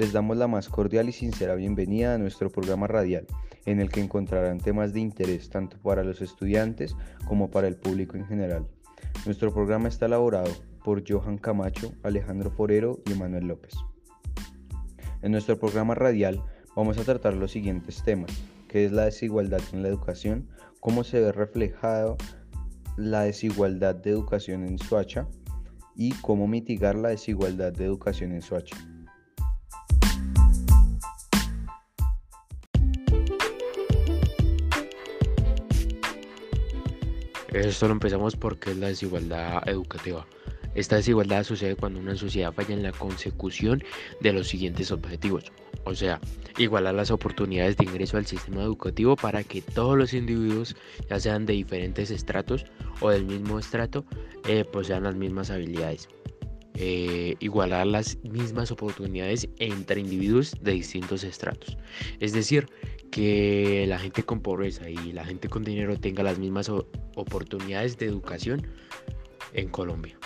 Les damos la más cordial y sincera bienvenida a nuestro programa radial, en el que encontrarán temas de interés tanto para los estudiantes como para el público en general. Nuestro programa está elaborado por Johan Camacho, Alejandro Forero y Manuel López. En nuestro programa radial vamos a tratar los siguientes temas, que es la desigualdad en la educación, cómo se ve reflejado la desigualdad de educación en Suacha y cómo mitigar la desigualdad de educación en Suacha. Esto lo empezamos porque es la desigualdad educativa. Esta desigualdad sucede cuando una sociedad falla en la consecución de los siguientes objetivos, o sea, igualar las oportunidades de ingreso al sistema educativo para que todos los individuos, ya sean de diferentes estratos o del mismo estrato, eh, posean las mismas habilidades. Eh, igualar las mismas oportunidades entre individuos de distintos estratos. Es decir, que la gente con pobreza y la gente con dinero tenga las mismas oportunidades de educación en Colombia.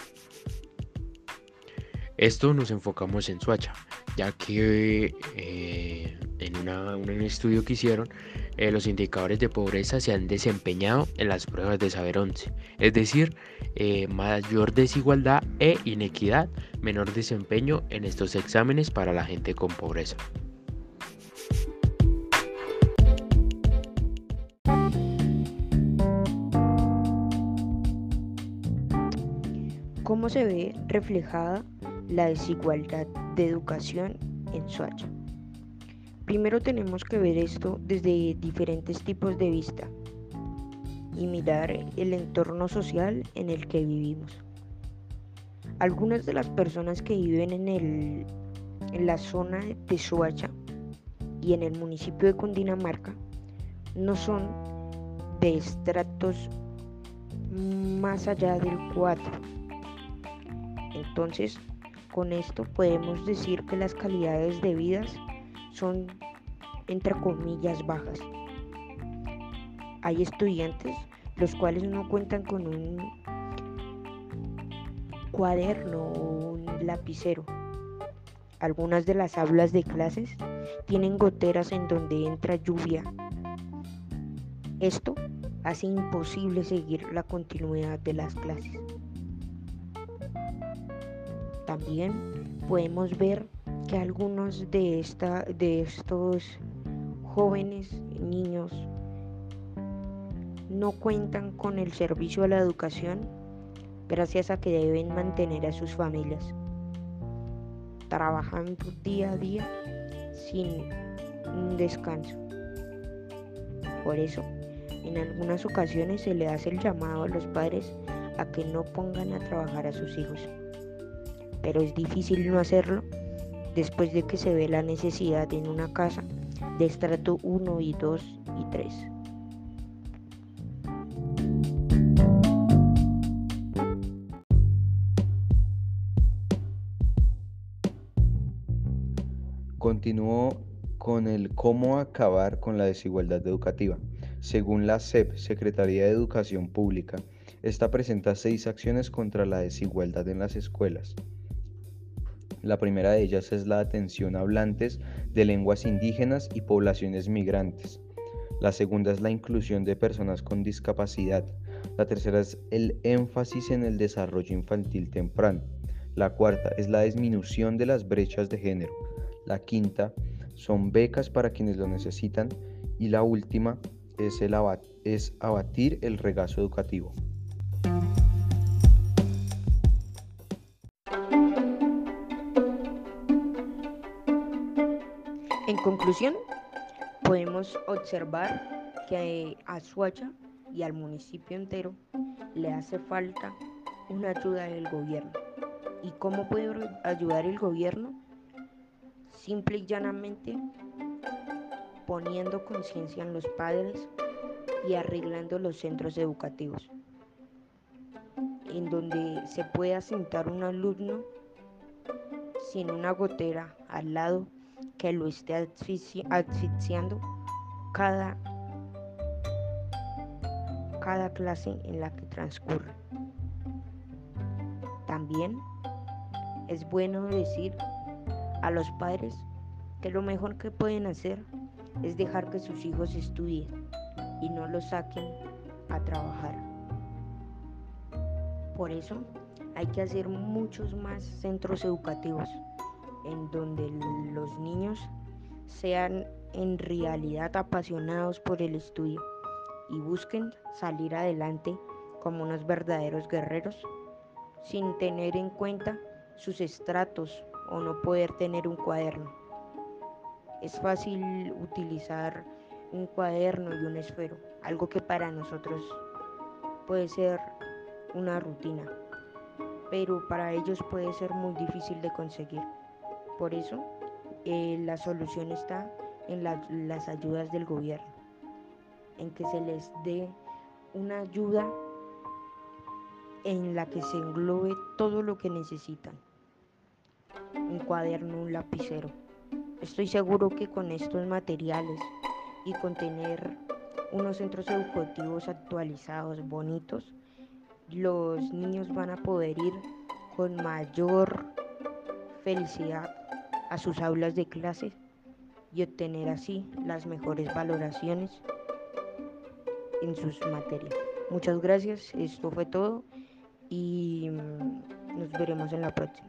Esto nos enfocamos en Suacha, ya que eh, en un estudio que hicieron, eh, los indicadores de pobreza se han desempeñado en las pruebas de saber 11, es decir, eh, mayor desigualdad e inequidad, menor desempeño en estos exámenes para la gente con pobreza. ¿Cómo se ve reflejada la desigualdad de educación en Soacha. Primero tenemos que ver esto desde diferentes tipos de vista y mirar el entorno social en el que vivimos. Algunas de las personas que viven en, el, en la zona de Soacha y en el municipio de Cundinamarca no son de estratos más allá del 4. Entonces, con esto podemos decir que las calidades de vidas son entre comillas bajas. Hay estudiantes los cuales no cuentan con un cuaderno o un lapicero. Algunas de las aulas de clases tienen goteras en donde entra lluvia. Esto hace imposible seguir la continuidad de las clases. También podemos ver que algunos de, esta, de estos jóvenes, niños, no cuentan con el servicio a la educación gracias a que deben mantener a sus familias, trabajando día a día sin descanso. Por eso, en algunas ocasiones se le hace el llamado a los padres a que no pongan a trabajar a sus hijos pero es difícil no hacerlo después de que se ve la necesidad en una casa de estrato 1 y 2 y 3. Continuó con el cómo acabar con la desigualdad educativa. Según la SEP, Secretaría de Educación Pública, esta presenta seis acciones contra la desigualdad en las escuelas. La primera de ellas es la atención a hablantes de lenguas indígenas y poblaciones migrantes. La segunda es la inclusión de personas con discapacidad. La tercera es el énfasis en el desarrollo infantil temprano. La cuarta es la disminución de las brechas de género. La quinta son becas para quienes lo necesitan. Y la última es, el es abatir el regazo educativo. En conclusión, podemos observar que a Suacha y al municipio entero le hace falta una ayuda del gobierno. ¿Y cómo puede ayudar el gobierno? Simple y llanamente poniendo conciencia en los padres y arreglando los centros educativos, en donde se pueda sentar un alumno sin una gotera al lado que lo esté asfixiando cada, cada clase en la que transcurre. También es bueno decir a los padres que lo mejor que pueden hacer es dejar que sus hijos estudien y no los saquen a trabajar. Por eso hay que hacer muchos más centros educativos en donde los niños sean en realidad apasionados por el estudio y busquen salir adelante como unos verdaderos guerreros sin tener en cuenta sus estratos o no poder tener un cuaderno. Es fácil utilizar un cuaderno y un esfero, algo que para nosotros puede ser una rutina, pero para ellos puede ser muy difícil de conseguir. Por eso, eh, la solución está en las ayudas del gobierno, en que se les dé una ayuda en la que se englobe todo lo que necesitan. Un cuaderno, un lapicero. Estoy seguro que con estos materiales y con tener unos centros educativos actualizados, bonitos, los niños van a poder ir con mayor felicidad a sus aulas de clase y obtener así las mejores valoraciones en sus materias. Muchas gracias, esto fue todo y mm, nos veremos en la próxima.